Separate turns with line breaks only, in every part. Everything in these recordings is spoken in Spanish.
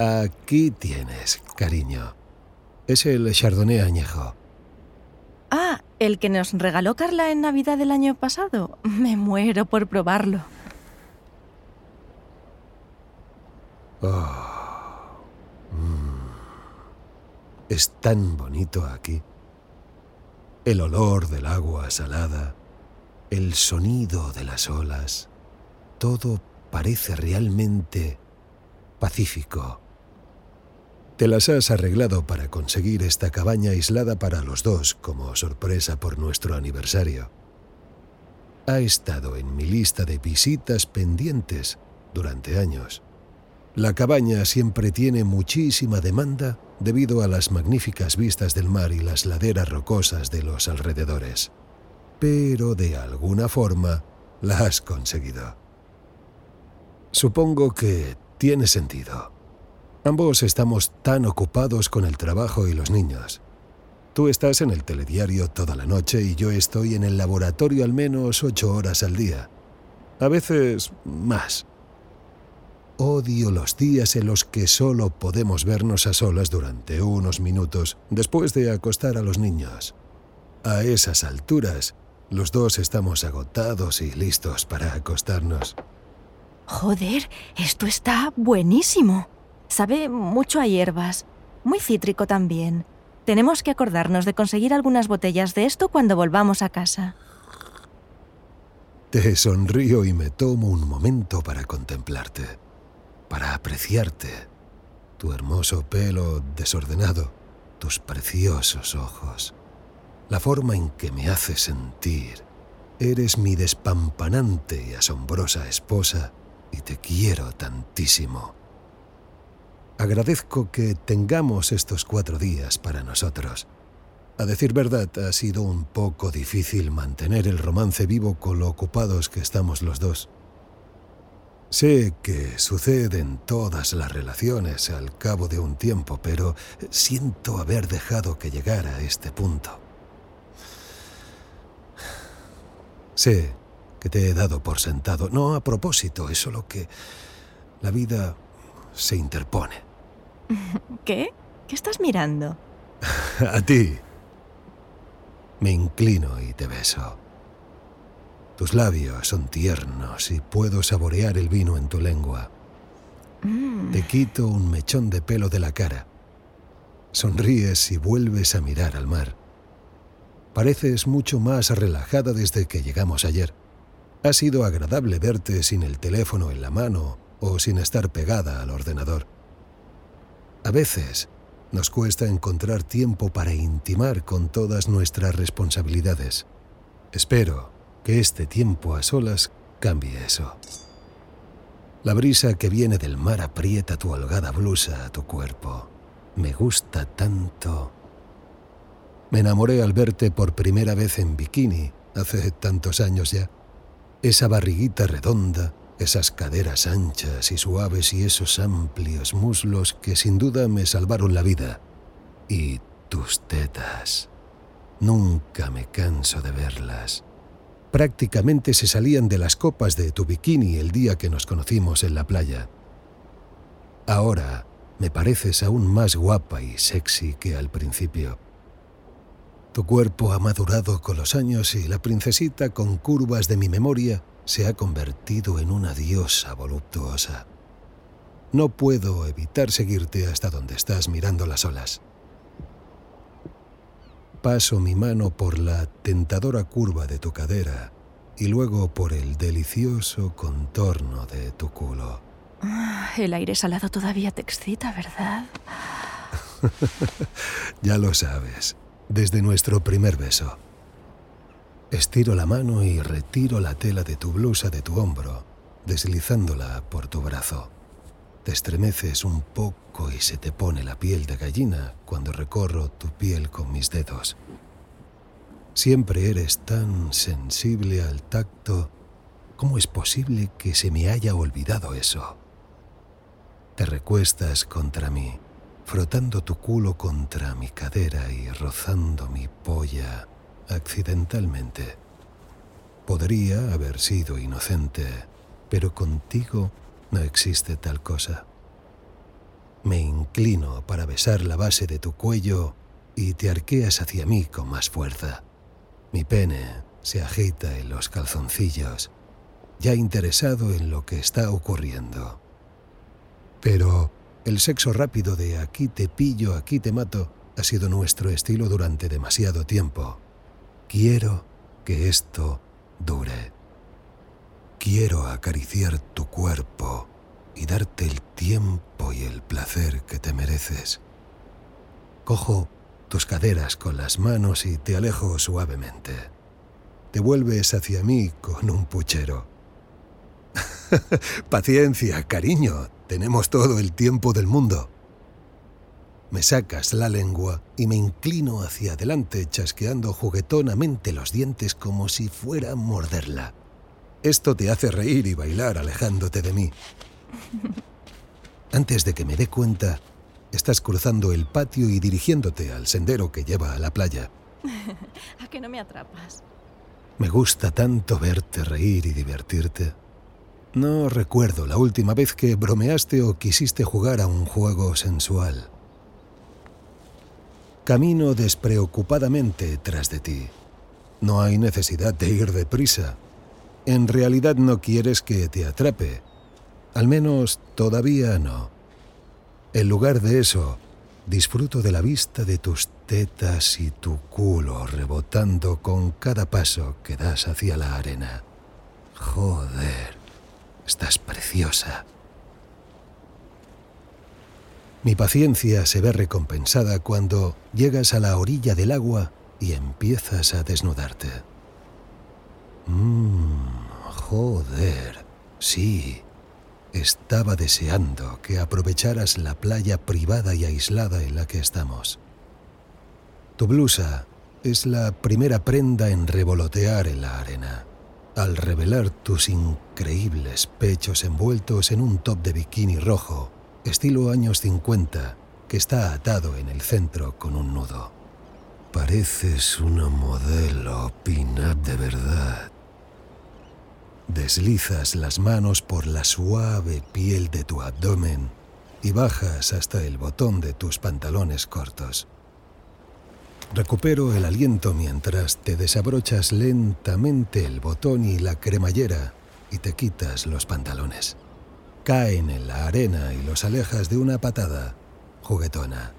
Aquí tienes, cariño. Es el Chardonnay añejo.
Ah, el que nos regaló Carla en Navidad del año pasado. Me muero por probarlo.
Oh. Mm. Es tan bonito aquí. El olor del agua salada, el sonido de las olas, todo parece realmente pacífico. Te las has arreglado para conseguir esta cabaña aislada para los dos como sorpresa por nuestro aniversario. Ha estado en mi lista de visitas pendientes durante años. La cabaña siempre tiene muchísima demanda debido a las magníficas vistas del mar y las laderas rocosas de los alrededores. Pero de alguna forma la has conseguido. Supongo que tiene sentido. Ambos estamos tan ocupados con el trabajo y los niños. Tú estás en el telediario toda la noche y yo estoy en el laboratorio al menos ocho horas al día. A veces más. Odio los días en los que solo podemos vernos a solas durante unos minutos después de acostar a los niños. A esas alturas, los dos estamos agotados y listos para acostarnos.
Joder, esto está buenísimo. Sabe mucho a hierbas. Muy cítrico también. Tenemos que acordarnos de conseguir algunas botellas de esto cuando volvamos a casa.
Te sonrío y me tomo un momento para contemplarte, para apreciarte. Tu hermoso pelo desordenado, tus preciosos ojos, la forma en que me haces sentir. Eres mi despampanante y asombrosa esposa y te quiero tantísimo. Agradezco que tengamos estos cuatro días para nosotros. A decir verdad, ha sido un poco difícil mantener el romance vivo con lo ocupados que estamos los dos. Sé que sucede en todas las relaciones al cabo de un tiempo, pero siento haber dejado que llegara a este punto. Sé que te he dado por sentado. No a propósito, es solo que la vida se interpone.
¿Qué? ¿Qué estás mirando?
a ti. Me inclino y te beso. Tus labios son tiernos y puedo saborear el vino en tu lengua.
Mm.
Te quito un mechón de pelo de la cara. Sonríes y vuelves a mirar al mar. Pareces mucho más relajada desde que llegamos ayer. Ha sido agradable verte sin el teléfono en la mano o sin estar pegada al ordenador. A veces nos cuesta encontrar tiempo para intimar con todas nuestras responsabilidades. Espero que este tiempo a solas cambie eso. La brisa que viene del mar aprieta tu holgada blusa a tu cuerpo. Me gusta tanto. Me enamoré al verte por primera vez en bikini, hace tantos años ya. Esa barriguita redonda, esas caderas anchas y suaves y esos amplios muslos que sin duda me salvaron la vida. Y tus tetas. Nunca me canso de verlas. Prácticamente se salían de las copas de tu bikini el día que nos conocimos en la playa. Ahora me pareces aún más guapa y sexy que al principio. Tu cuerpo ha madurado con los años y la princesita con curvas de mi memoria se ha convertido en una diosa voluptuosa. No puedo evitar seguirte hasta donde estás mirando las olas. Paso mi mano por la tentadora curva de tu cadera y luego por el delicioso contorno de tu culo.
Ah, el aire salado todavía te excita, ¿verdad?
ya lo sabes desde nuestro primer beso. Estiro la mano y retiro la tela de tu blusa de tu hombro, deslizándola por tu brazo. Te estremeces un poco y se te pone la piel de gallina cuando recorro tu piel con mis dedos. Siempre eres tan sensible al tacto. ¿Cómo es posible que se me haya olvidado eso? Te recuestas contra mí frotando tu culo contra mi cadera y rozando mi polla accidentalmente. Podría haber sido inocente, pero contigo no existe tal cosa. Me inclino para besar la base de tu cuello y te arqueas hacia mí con más fuerza. Mi pene se agita en los calzoncillos, ya interesado en lo que está ocurriendo. Pero el sexo rápido de aquí te pillo, aquí te mato ha sido nuestro estilo durante demasiado tiempo. Quiero que esto dure. Quiero acariciar tu cuerpo y darte el tiempo y el placer que te mereces. Cojo tus caderas con las manos y te alejo suavemente. Te vuelves hacia mí con un puchero. Paciencia, cariño, tenemos todo el tiempo del mundo. Me sacas la lengua y me inclino hacia adelante chasqueando juguetonamente los dientes como si fuera a morderla. Esto te hace reír y bailar alejándote de mí. Antes de que me dé cuenta, estás cruzando el patio y dirigiéndote al sendero que lleva a la playa.
¿A que no me atrapas?
Me gusta tanto verte reír y divertirte. No recuerdo la última vez que bromeaste o quisiste jugar a un juego sensual. Camino despreocupadamente tras de ti. No hay necesidad de ir deprisa. En realidad no quieres que te atrape. Al menos todavía no. En lugar de eso, disfruto de la vista de tus tetas y tu culo rebotando con cada paso que das hacia la arena. Joder, estás preciosa. Mi paciencia se ve recompensada cuando llegas a la orilla del agua y empiezas a desnudarte. Mmm, joder, sí. Estaba deseando que aprovecharas la playa privada y aislada en la que estamos. Tu blusa es la primera prenda en revolotear en la arena, al revelar tus increíbles pechos envueltos en un top de bikini rojo estilo años 50, que está atado en el centro con un nudo. Pareces una modelo pin-up de verdad. Deslizas las manos por la suave piel de tu abdomen y bajas hasta el botón de tus pantalones cortos. Recupero el aliento mientras te desabrochas lentamente el botón y la cremallera y te quitas los pantalones caen en la arena y los alejas de una patada juguetona.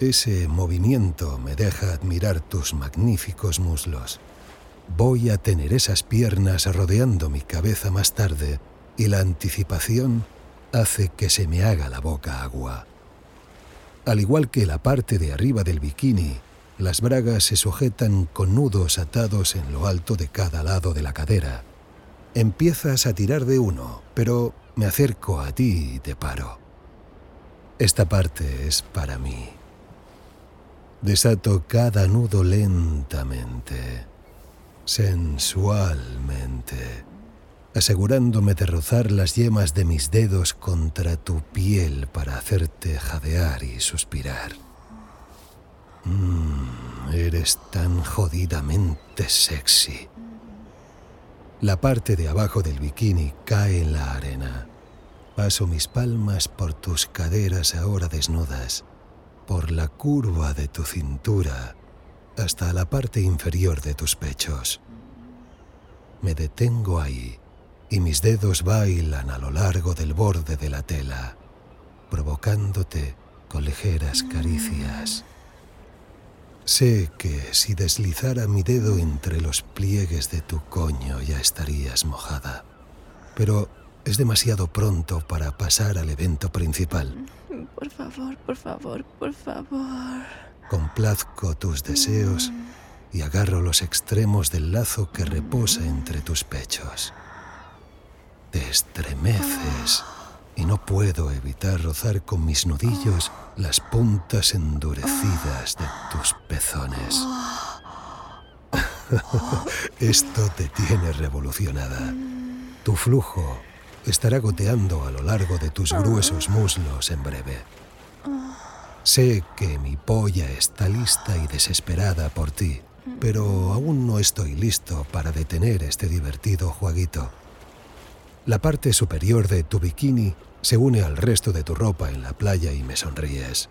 Ese movimiento me deja admirar tus magníficos muslos. Voy a tener esas piernas rodeando mi cabeza más tarde y la anticipación hace que se me haga la boca agua. Al igual que la parte de arriba del bikini, las bragas se sujetan con nudos atados en lo alto de cada lado de la cadera Empiezas a tirar de uno, pero me acerco a ti y te paro. Esta parte es para mí. Desato cada nudo lentamente, sensualmente, asegurándome de rozar las yemas de mis dedos contra tu piel para hacerte jadear y suspirar. Mmm, eres tan jodidamente sexy. La parte de abajo del bikini cae en la arena. Paso mis palmas por tus caderas ahora desnudas, por la curva de tu cintura, hasta la parte inferior de tus pechos. Me detengo ahí y mis dedos bailan a lo largo del borde de la tela, provocándote con ligeras caricias. Sé que si deslizara mi dedo entre los pliegues de tu coño ya estarías mojada, pero es demasiado pronto para pasar al evento principal.
Por favor, por favor, por favor.
Complazco tus deseos y agarro los extremos del lazo que reposa entre tus pechos. Te estremeces y no puedo evitar rozar con mis nudillos las puntas endurecidas de tus pezones. Esto te tiene revolucionada. Tu flujo estará goteando a lo largo de tus gruesos muslos en breve. Sé que mi polla está lista y desesperada por ti, pero aún no estoy listo para detener este divertido jueguito. La parte superior de tu bikini se une al resto de tu ropa en la playa y me sonríes.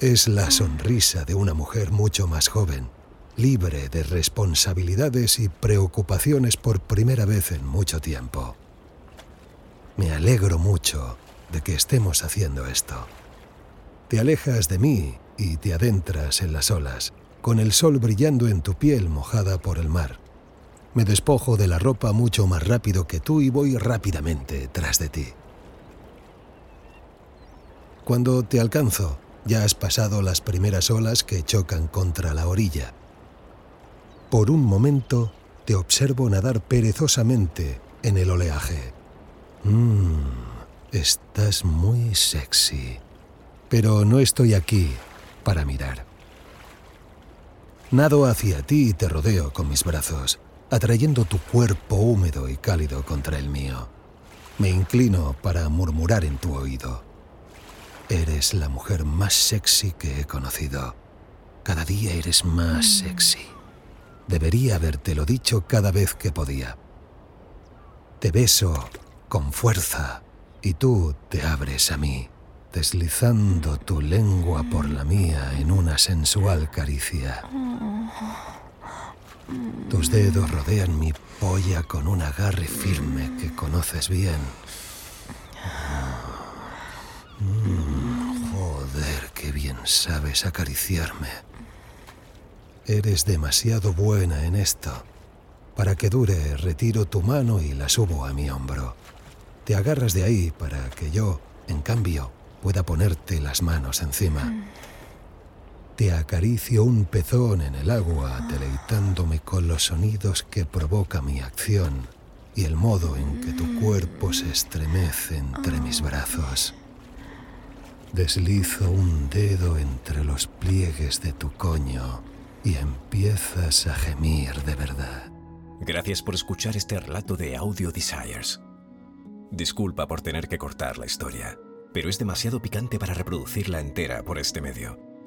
Es la sonrisa de una mujer mucho más joven, libre de responsabilidades y preocupaciones por primera vez en mucho tiempo. Me alegro mucho de que estemos haciendo esto. Te alejas de mí y te adentras en las olas, con el sol brillando en tu piel mojada por el mar. Me despojo de la ropa mucho más rápido que tú y voy rápidamente tras de ti. Cuando te alcanzo, ya has pasado las primeras olas que chocan contra la orilla. Por un momento te observo nadar perezosamente en el oleaje. Mmm, estás muy sexy. Pero no estoy aquí para mirar. Nado hacia ti y te rodeo con mis brazos, atrayendo tu cuerpo húmedo y cálido contra el mío. Me inclino para murmurar en tu oído. Eres la mujer más sexy que he conocido. Cada día eres más sexy. Debería habértelo dicho cada vez que podía. Te beso con fuerza y tú te abres a mí, deslizando tu lengua por la mía en una sensual caricia. Tus dedos rodean mi polla con un agarre firme que conoces bien. Mm, joder, qué bien sabes acariciarme. Eres demasiado buena en esto. Para que dure, retiro tu mano y la subo a mi hombro. Te agarras de ahí para que yo, en cambio, pueda ponerte las manos encima. Te acaricio un pezón en el agua, deleitándome con los sonidos que provoca mi acción y el modo en que tu cuerpo se estremece entre mis brazos. Deslizo un dedo entre los pliegues de tu coño y empiezas a gemir de verdad.
Gracias por escuchar este relato de Audio Desires. Disculpa por tener que cortar la historia, pero es demasiado picante para reproducirla entera por este medio.